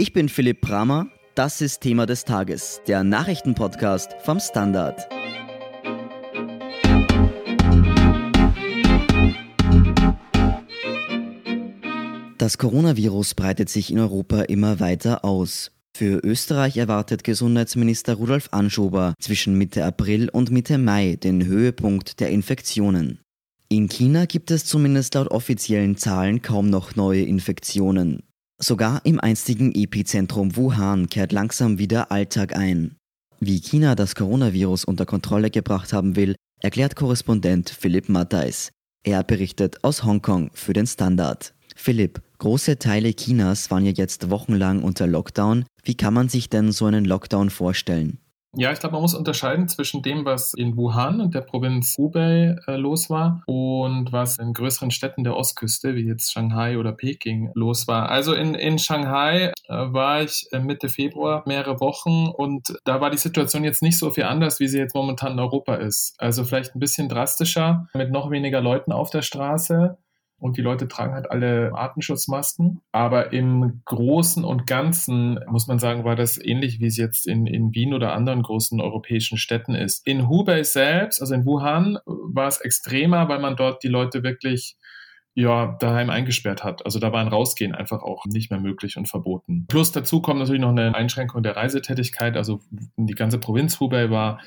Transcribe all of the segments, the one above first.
Ich bin Philipp Bramer. Das ist Thema des Tages, der Nachrichtenpodcast vom Standard. Das Coronavirus breitet sich in Europa immer weiter aus. Für Österreich erwartet Gesundheitsminister Rudolf Anschober zwischen Mitte April und Mitte Mai den Höhepunkt der Infektionen. In China gibt es zumindest laut offiziellen Zahlen kaum noch neue Infektionen. Sogar im einstigen Epizentrum Wuhan kehrt langsam wieder Alltag ein. Wie China das Coronavirus unter Kontrolle gebracht haben will, erklärt Korrespondent Philipp Matthijs. Er berichtet aus Hongkong für den Standard. Philipp, große Teile Chinas waren ja jetzt wochenlang unter Lockdown. Wie kann man sich denn so einen Lockdown vorstellen? Ja, ich glaube, man muss unterscheiden zwischen dem, was in Wuhan und der Provinz Hubei äh, los war und was in größeren Städten der Ostküste, wie jetzt Shanghai oder Peking, los war. Also in, in Shanghai äh, war ich äh, Mitte Februar mehrere Wochen und da war die Situation jetzt nicht so viel anders, wie sie jetzt momentan in Europa ist. Also vielleicht ein bisschen drastischer, mit noch weniger Leuten auf der Straße und die Leute tragen halt alle Artenschutzmasken. Aber im Großen und Ganzen, muss man sagen, war das ähnlich, wie es jetzt in, in Wien oder anderen großen europäischen Städten ist. In Hubei selbst, also in Wuhan, war es extremer, weil man dort die Leute wirklich ja, daheim eingesperrt hat. Also da war ein Rausgehen einfach auch nicht mehr möglich und verboten. Plus dazu kommt natürlich noch eine Einschränkung der Reisetätigkeit. Also die ganze Provinz Hubei war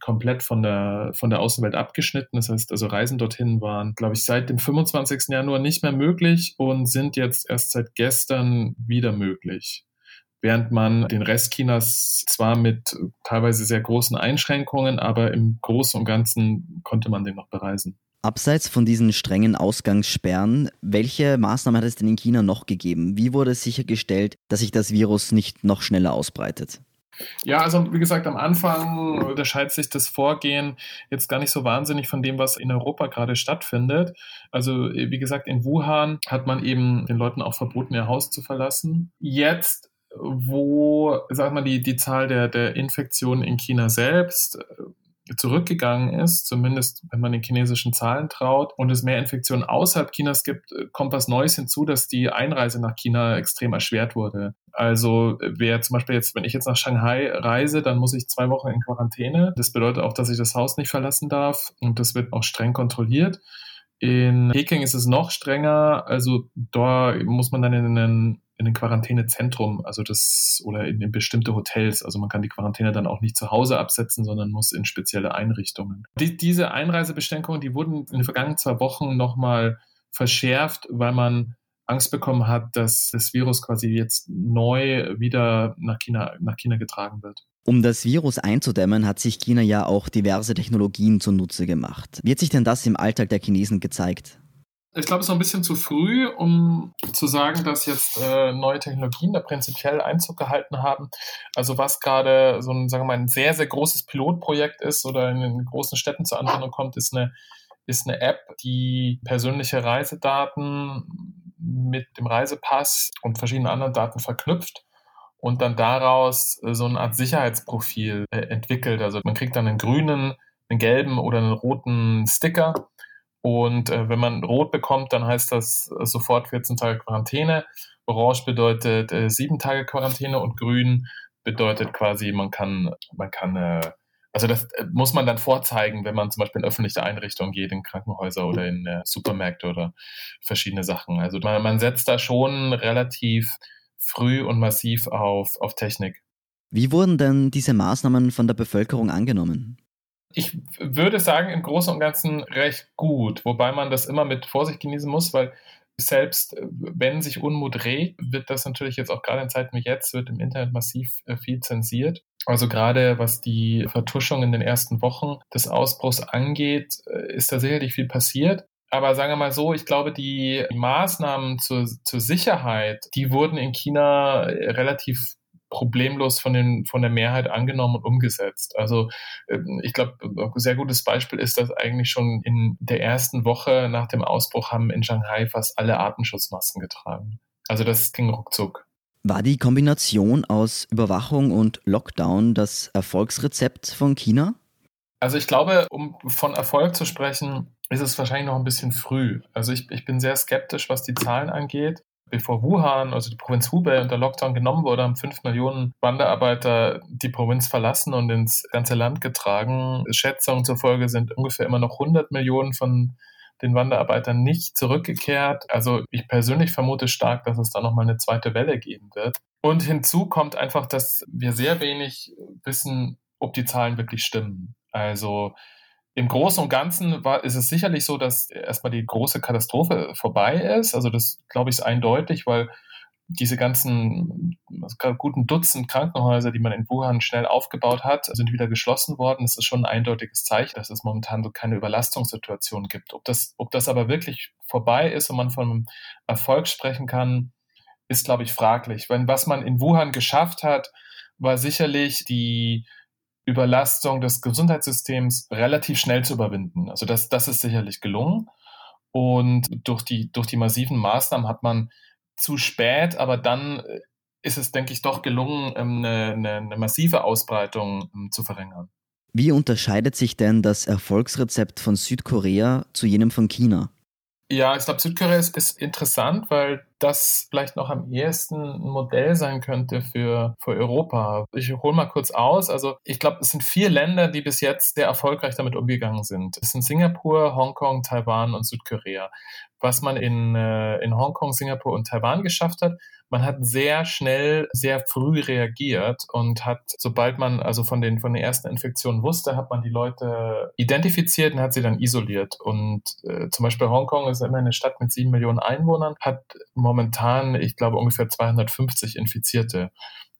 komplett von der, von der Außenwelt abgeschnitten. Das heißt, also Reisen dorthin waren, glaube ich, seit dem 25. Januar nicht mehr möglich und sind jetzt erst seit gestern wieder möglich. Während man den Rest Chinas zwar mit teilweise sehr großen Einschränkungen, aber im Großen und Ganzen konnte man den noch bereisen. Abseits von diesen strengen Ausgangssperren, welche Maßnahmen hat es denn in China noch gegeben? Wie wurde sichergestellt, dass sich das Virus nicht noch schneller ausbreitet? Ja, also wie gesagt, am Anfang unterscheidet sich das Vorgehen jetzt gar nicht so wahnsinnig von dem, was in Europa gerade stattfindet. Also wie gesagt, in Wuhan hat man eben den Leuten auch verboten, ihr Haus zu verlassen. Jetzt wo, sag mal, die, die Zahl der, der Infektionen in China selbst zurückgegangen ist, zumindest wenn man den chinesischen Zahlen traut, und es mehr Infektionen außerhalb Chinas gibt, äh, kommt was Neues hinzu, dass die Einreise nach China extrem erschwert wurde. Also wer zum Beispiel jetzt, wenn ich jetzt nach Shanghai reise, dann muss ich zwei Wochen in Quarantäne. Das bedeutet auch, dass ich das Haus nicht verlassen darf und das wird auch streng kontrolliert. In Peking ist es noch strenger, also da muss man dann in einen in ein Quarantänezentrum, also das oder in, in, bestimmte Hotels. Also man kann die Quarantäne dann auch nicht zu Hause absetzen, sondern muss in spezielle Einrichtungen. Die, diese Einreisebeschränkungen, die wurden in den vergangenen zwei Wochen nochmal verschärft, weil man Angst bekommen hat, dass das Virus quasi jetzt neu wieder nach China, nach China getragen wird. Um das Virus einzudämmen, hat sich China ja auch diverse Technologien zunutze gemacht. Wie hat sich denn das im Alltag der Chinesen gezeigt? Ich glaube, es ist noch ein bisschen zu früh, um zu sagen, dass jetzt äh, neue Technologien da prinzipiell Einzug gehalten haben. Also was gerade so ein, sagen wir mal, ein sehr, sehr großes Pilotprojekt ist oder in den großen Städten zur Anwendung kommt, ist eine, ist eine App, die persönliche Reisedaten mit dem Reisepass und verschiedenen anderen Daten verknüpft und dann daraus äh, so eine Art Sicherheitsprofil äh, entwickelt. Also man kriegt dann einen grünen, einen gelben oder einen roten Sticker und äh, wenn man rot bekommt, dann heißt das äh, sofort 14 Tage Quarantäne. Orange bedeutet äh, 7 Tage Quarantäne und grün bedeutet quasi, man kann, man kann, äh, also das äh, muss man dann vorzeigen, wenn man zum Beispiel in öffentliche Einrichtungen geht, in Krankenhäuser oder in äh, Supermärkte oder verschiedene Sachen. Also man, man setzt da schon relativ früh und massiv auf, auf Technik. Wie wurden denn diese Maßnahmen von der Bevölkerung angenommen? Ich würde sagen, im Großen und Ganzen recht gut, wobei man das immer mit Vorsicht genießen muss, weil selbst äh, wenn sich Unmut regt, wird das natürlich jetzt auch gerade in Zeiten wie jetzt, wird im Internet massiv äh, viel zensiert. Also gerade was die Vertuschung in den ersten Wochen des Ausbruchs angeht, äh, ist da sicherlich viel passiert. Aber sagen wir mal so, ich glaube, die Maßnahmen zur, zur Sicherheit, die wurden in China relativ problemlos von, den, von der Mehrheit angenommen und umgesetzt. Also ähm, ich glaube, ein sehr gutes Beispiel ist, dass eigentlich schon in der ersten Woche nach dem Ausbruch haben in Shanghai fast alle Artenschutzmasken getragen. Also das ging ruckzuck. War die Kombination aus Überwachung und Lockdown das Erfolgsrezept von China? Also ich glaube, um von Erfolg zu sprechen, ist es wahrscheinlich noch ein bisschen früh. Also ich, ich bin sehr skeptisch, was die Zahlen angeht. Bevor Wuhan, also die Provinz Hubei unter Lockdown genommen wurde, haben fünf Millionen Wanderarbeiter die Provinz verlassen und ins ganze Land getragen. Schätzungen zufolge sind ungefähr immer noch 100 Millionen von den Wanderarbeitern nicht zurückgekehrt. Also ich persönlich vermute stark, dass es da nochmal eine zweite Welle geben wird. Und hinzu kommt einfach, dass wir sehr wenig wissen, ob die Zahlen wirklich stimmen. Also im Großen und Ganzen war, ist es sicherlich so, dass erstmal die große Katastrophe vorbei ist. Also das glaube ich ist eindeutig, weil diese ganzen guten Dutzend Krankenhäuser, die man in Wuhan schnell aufgebaut hat, sind wieder geschlossen worden. Das ist schon ein eindeutiges Zeichen, dass es momentan so keine Überlastungssituation gibt. Ob das, ob das aber wirklich vorbei ist und man von Erfolg sprechen kann, ist, glaube ich, fraglich. Wenn was man in Wuhan geschafft hat, war sicherlich die Überlastung des Gesundheitssystems relativ schnell zu überwinden. Also das, das ist sicherlich gelungen. Und durch die, durch die massiven Maßnahmen hat man zu spät, aber dann äh, ist es, denke ich, doch gelungen, ähm, eine, eine, eine massive Ausbreitung ähm, zu verringern. Wie unterscheidet sich denn das Erfolgsrezept von Südkorea zu jenem von China? Ja, ich glaube, Südkorea ist, ist, interessant, weil das vielleicht noch am ehesten ein Modell sein könnte für, für Europa. Ich hole mal kurz aus. Also ich glaube, es sind vier Länder, die bis jetzt sehr erfolgreich damit umgegangen sind. Es sind Singapur, Hongkong, Taiwan und Südkorea was man in, äh, in Hongkong, Singapur und Taiwan geschafft hat. Man hat sehr schnell, sehr früh reagiert und hat, sobald man also von den, von den ersten Infektionen wusste, hat man die Leute identifiziert und hat sie dann isoliert. Und äh, zum Beispiel Hongkong ist immer eine Stadt mit sieben Millionen Einwohnern, hat momentan, ich glaube, ungefähr 250 Infizierte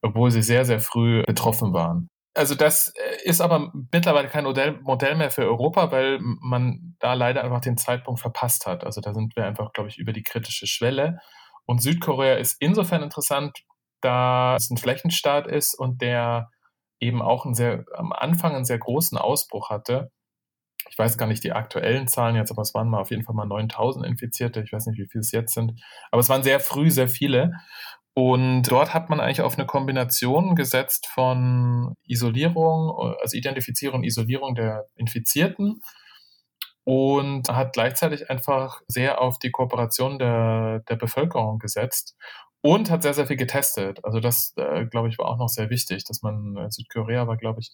obwohl sie sehr, sehr früh betroffen waren. Also das äh, ist aber mittlerweile kein Modell, mehr für Europa, weil man da leider einfach den Zeitpunkt verpasst hat. Also da sind wir einfach, glaube ich, über die kritische Schwelle. Und Südkorea ist insofern interessant, da es ein Flächenstaat ist und der eben auch einen sehr, am Anfang einen sehr großen Ausbruch hatte. Ich weiß gar nicht die aktuellen Zahlen jetzt, aber es waren mal auf jeden Fall mal 9000 Infizierte. Ich weiß nicht, wie viele es jetzt sind. Aber es waren sehr früh sehr viele. Und dort hat man eigentlich auf eine Kombination gesetzt von Isolierung, also Identifizierung und Isolierung der Infizierten und hat gleichzeitig einfach sehr auf die Kooperation der, der Bevölkerung gesetzt und hat sehr, sehr viel getestet. Also das, äh, glaube ich, war auch noch sehr wichtig, dass man, äh, Südkorea war, glaube ich,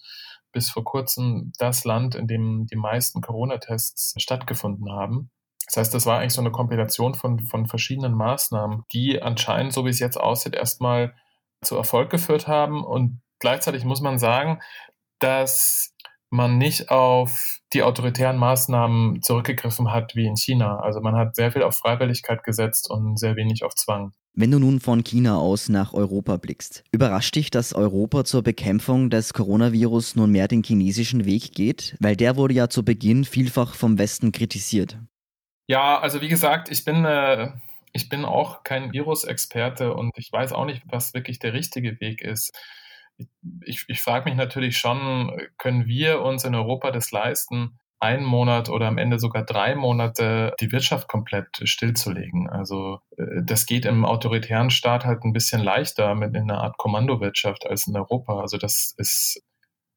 bis vor kurzem das Land, in dem die meisten Corona-Tests stattgefunden haben. Das heißt, das war eigentlich so eine Kompilation von, von verschiedenen Maßnahmen, die anscheinend, so wie es jetzt aussieht, erstmal zu Erfolg geführt haben. Und gleichzeitig muss man sagen, dass man nicht auf die autoritären Maßnahmen zurückgegriffen hat wie in China. Also man hat sehr viel auf Freiwilligkeit gesetzt und sehr wenig auf Zwang. Wenn du nun von China aus nach Europa blickst, überrascht dich, dass Europa zur Bekämpfung des Coronavirus nun mehr den chinesischen Weg geht? Weil der wurde ja zu Beginn vielfach vom Westen kritisiert. Ja, also wie gesagt, ich bin, äh, ich bin auch kein Virusexperte und ich weiß auch nicht, was wirklich der richtige Weg ist. Ich, ich frage mich natürlich schon, können wir uns in Europa das leisten, einen Monat oder am Ende sogar drei Monate die Wirtschaft komplett stillzulegen. Also äh, das geht im autoritären Staat halt ein bisschen leichter mit in einer Art Kommandowirtschaft als in Europa. Also das ist,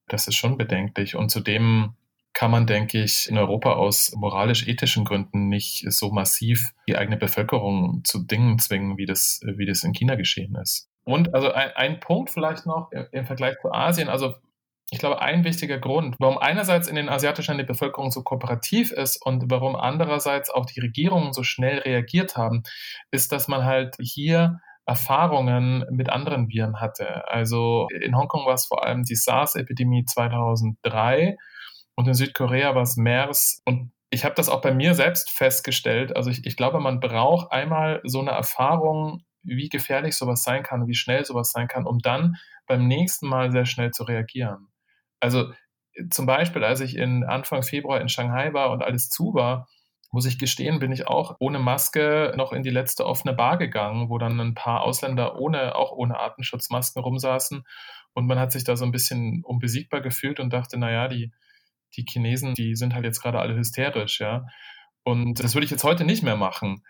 das ist schon bedenklich. Und zudem kann man, denke ich, in Europa aus moralisch-ethischen Gründen nicht so massiv die eigene Bevölkerung zu Dingen zwingen, wie das, wie das in China geschehen ist. Und also ein, ein Punkt vielleicht noch im Vergleich zu Asien. Also ich glaube, ein wichtiger Grund, warum einerseits in den asiatischen Ländern die Bevölkerung so kooperativ ist und warum andererseits auch die Regierungen so schnell reagiert haben, ist, dass man halt hier Erfahrungen mit anderen Viren hatte. Also in Hongkong war es vor allem die SARS-Epidemie 2003 und in Südkorea war es MERS. Und ich habe das auch bei mir selbst festgestellt. Also ich, ich glaube, man braucht einmal so eine Erfahrung, wie gefährlich sowas sein kann, wie schnell sowas sein kann, um dann beim nächsten Mal sehr schnell zu reagieren. Also zum Beispiel, als ich in Anfang Februar in Shanghai war und alles zu war, muss ich gestehen, bin ich auch ohne Maske noch in die letzte offene Bar gegangen, wo dann ein paar Ausländer ohne, auch ohne Artenschutzmasken rumsaßen. Und man hat sich da so ein bisschen unbesiegbar gefühlt und dachte, naja, die, die Chinesen, die sind halt jetzt gerade alle hysterisch, ja. Und das würde ich jetzt heute nicht mehr machen.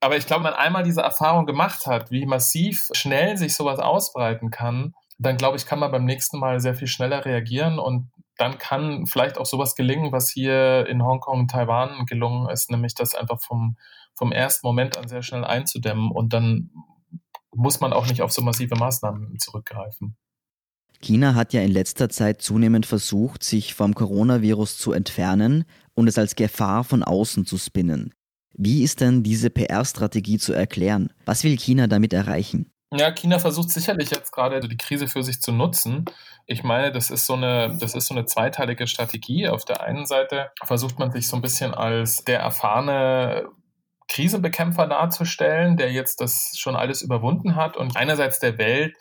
Aber ich glaube, wenn man einmal diese Erfahrung gemacht hat, wie massiv schnell sich sowas ausbreiten kann, dann glaube ich, kann man beim nächsten Mal sehr viel schneller reagieren und dann kann vielleicht auch sowas gelingen, was hier in Hongkong und Taiwan gelungen ist, nämlich das einfach vom, vom ersten Moment an sehr schnell einzudämmen und dann muss man auch nicht auf so massive Maßnahmen zurückgreifen. China hat ja in letzter Zeit zunehmend versucht, sich vom Coronavirus zu entfernen und es als Gefahr von außen zu spinnen. Wie ist denn diese PR-Strategie zu erklären? Was will China damit erreichen? Ja, China versucht sicherlich jetzt gerade die Krise für sich zu nutzen. Ich meine, das ist so eine, das ist so eine zweiteilige Strategie. Auf der einen Seite versucht man sich so ein bisschen als der erfahrene Krisenbekämpfer darzustellen, der jetzt das schon alles überwunden hat und einerseits der Welt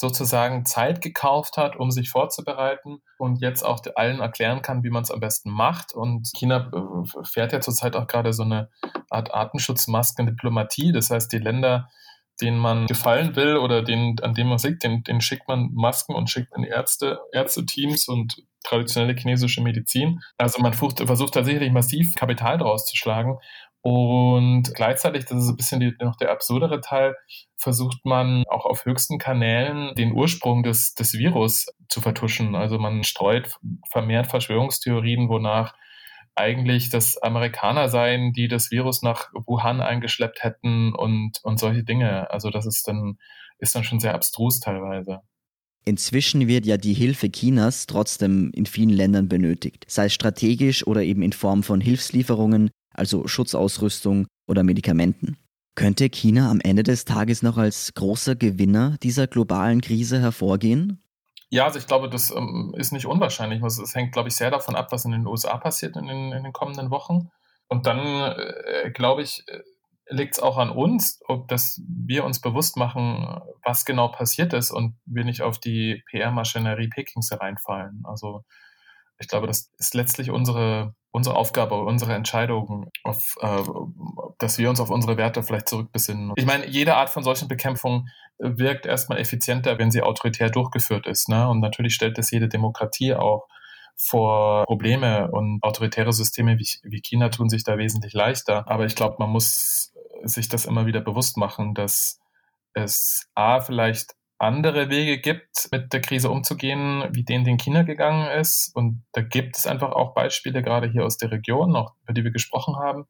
sozusagen Zeit gekauft hat, um sich vorzubereiten und jetzt auch allen erklären kann, wie man es am besten macht. Und China äh, fährt ja zurzeit auch gerade so eine Art Artenschutzmasken-Diplomatie. Das heißt, die Länder, denen man gefallen will oder den, an dem man sieht, den, den schickt man Masken und schickt in Ärzte, Ärzteteams und traditionelle chinesische Medizin. Also man versucht, versucht tatsächlich massiv Kapital daraus zu schlagen. Und gleichzeitig, das ist ein bisschen die, noch der absurdere Teil, versucht man auch auf höchsten Kanälen den Ursprung des, des Virus zu vertuschen. Also man streut vermehrt Verschwörungstheorien, wonach eigentlich das Amerikaner seien, die das Virus nach Wuhan eingeschleppt hätten und, und solche Dinge. Also das ist dann, ist dann schon sehr abstrus teilweise. Inzwischen wird ja die Hilfe Chinas trotzdem in vielen Ländern benötigt, sei es strategisch oder eben in Form von Hilfslieferungen, also Schutzausrüstung oder Medikamenten. Könnte China am Ende des Tages noch als großer Gewinner dieser globalen Krise hervorgehen? Ja, also ich glaube, das ähm, ist nicht unwahrscheinlich. Es hängt, glaube ich, sehr davon ab, was in den USA passiert in den, in den kommenden Wochen. Und dann, äh, glaube ich, äh, liegt es auch an uns, ob dass wir uns bewusst machen, was genau passiert ist und wir nicht auf die PR-Maschinerie Pekings hereinfallen. Also ich glaube, das ist letztlich unsere, unsere Aufgabe, unsere Entscheidung, auf, äh, dass wir uns auf unsere Werte vielleicht zurückbesinnen. Ich meine, jede Art von solchen Bekämpfung wirkt erstmal effizienter, wenn sie autoritär durchgeführt ist. Ne? Und natürlich stellt das jede Demokratie auch vor Probleme und autoritäre Systeme wie, wie China tun sich da wesentlich leichter. Aber ich glaube, man muss sich das immer wieder bewusst machen, dass es A, vielleicht andere Wege gibt, mit der Krise umzugehen, wie den, den China gegangen ist. Und da gibt es einfach auch Beispiele, gerade hier aus der Region, auch über die wir gesprochen haben.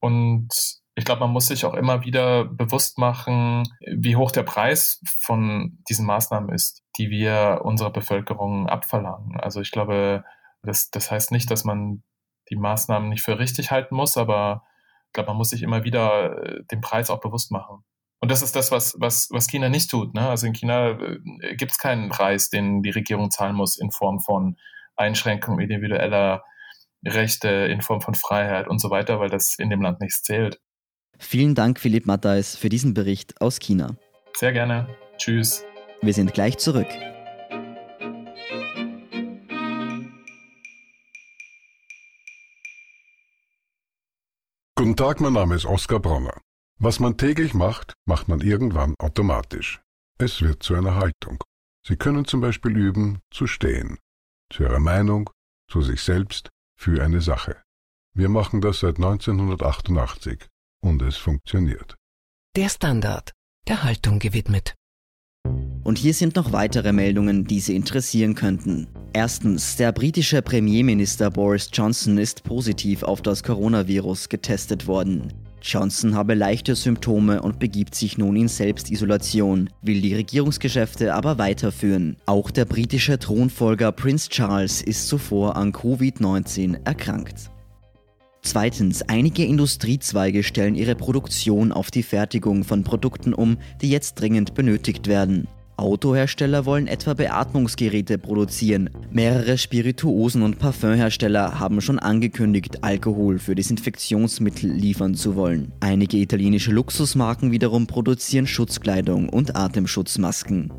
Und ich glaube, man muss sich auch immer wieder bewusst machen, wie hoch der Preis von diesen Maßnahmen ist, die wir unserer Bevölkerung abverlangen. Also ich glaube, das, das heißt nicht, dass man die Maßnahmen nicht für richtig halten muss, aber ich glaube, man muss sich immer wieder äh, den Preis auch bewusst machen. Und das ist das, was, was, was China nicht tut. Ne? Also in China äh, gibt es keinen Preis, den die Regierung zahlen muss in Form von Einschränkung individueller Rechte, in Form von Freiheit und so weiter, weil das in dem Land nichts zählt. Vielen Dank, Philipp Matthais, für diesen Bericht aus China. Sehr gerne. Tschüss. Wir sind gleich zurück. Guten Tag, mein Name ist Oskar Bronner. Was man täglich macht, macht man irgendwann automatisch. Es wird zu einer Haltung. Sie können zum Beispiel üben, zu stehen. Zu Ihrer Meinung, zu sich selbst, für eine Sache. Wir machen das seit 1988 und es funktioniert. Der Standard, der Haltung gewidmet. Und hier sind noch weitere Meldungen, die Sie interessieren könnten. Erstens, der britische Premierminister Boris Johnson ist positiv auf das Coronavirus getestet worden. Johnson habe leichte Symptome und begibt sich nun in Selbstisolation, will die Regierungsgeschäfte aber weiterführen. Auch der britische Thronfolger Prince Charles ist zuvor an Covid-19 erkrankt. Zweitens, einige Industriezweige stellen ihre Produktion auf die Fertigung von Produkten um, die jetzt dringend benötigt werden. Autohersteller wollen etwa Beatmungsgeräte produzieren. Mehrere Spirituosen- und Parfümhersteller haben schon angekündigt, Alkohol für Desinfektionsmittel liefern zu wollen. Einige italienische Luxusmarken wiederum produzieren Schutzkleidung und Atemschutzmasken.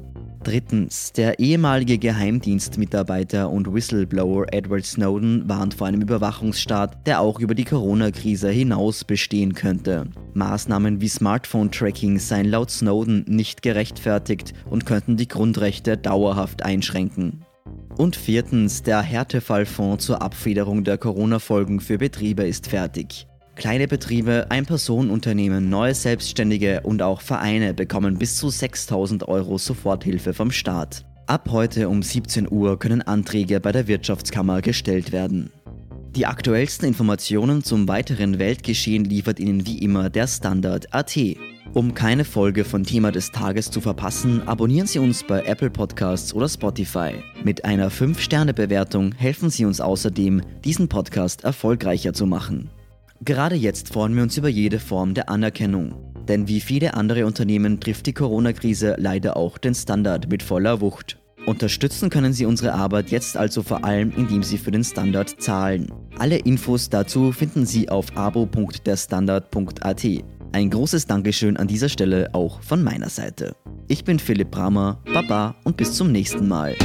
Drittens, der ehemalige Geheimdienstmitarbeiter und Whistleblower Edward Snowden warnt vor einem Überwachungsstaat, der auch über die Corona-Krise hinaus bestehen könnte. Maßnahmen wie Smartphone-Tracking seien laut Snowden nicht gerechtfertigt und könnten die Grundrechte dauerhaft einschränken. Und viertens, der Härtefallfonds zur Abfederung der Corona-Folgen für Betriebe ist fertig. Kleine Betriebe, Ein-Personen-Unternehmen, neue Selbstständige und auch Vereine bekommen bis zu 6000 Euro Soforthilfe vom Staat. Ab heute um 17 Uhr können Anträge bei der Wirtschaftskammer gestellt werden. Die aktuellsten Informationen zum weiteren Weltgeschehen liefert Ihnen wie immer der Standard AT. Um keine Folge von Thema des Tages zu verpassen, abonnieren Sie uns bei Apple Podcasts oder Spotify. Mit einer 5-Sterne-Bewertung helfen Sie uns außerdem, diesen Podcast erfolgreicher zu machen. Gerade jetzt freuen wir uns über jede Form der Anerkennung. Denn wie viele andere Unternehmen trifft die Corona-Krise leider auch den Standard mit voller Wucht. Unterstützen können Sie unsere Arbeit jetzt also vor allem, indem Sie für den Standard zahlen. Alle Infos dazu finden Sie auf abo.derstandard.at. Ein großes Dankeschön an dieser Stelle auch von meiner Seite. Ich bin Philipp Bramer, Baba und bis zum nächsten Mal.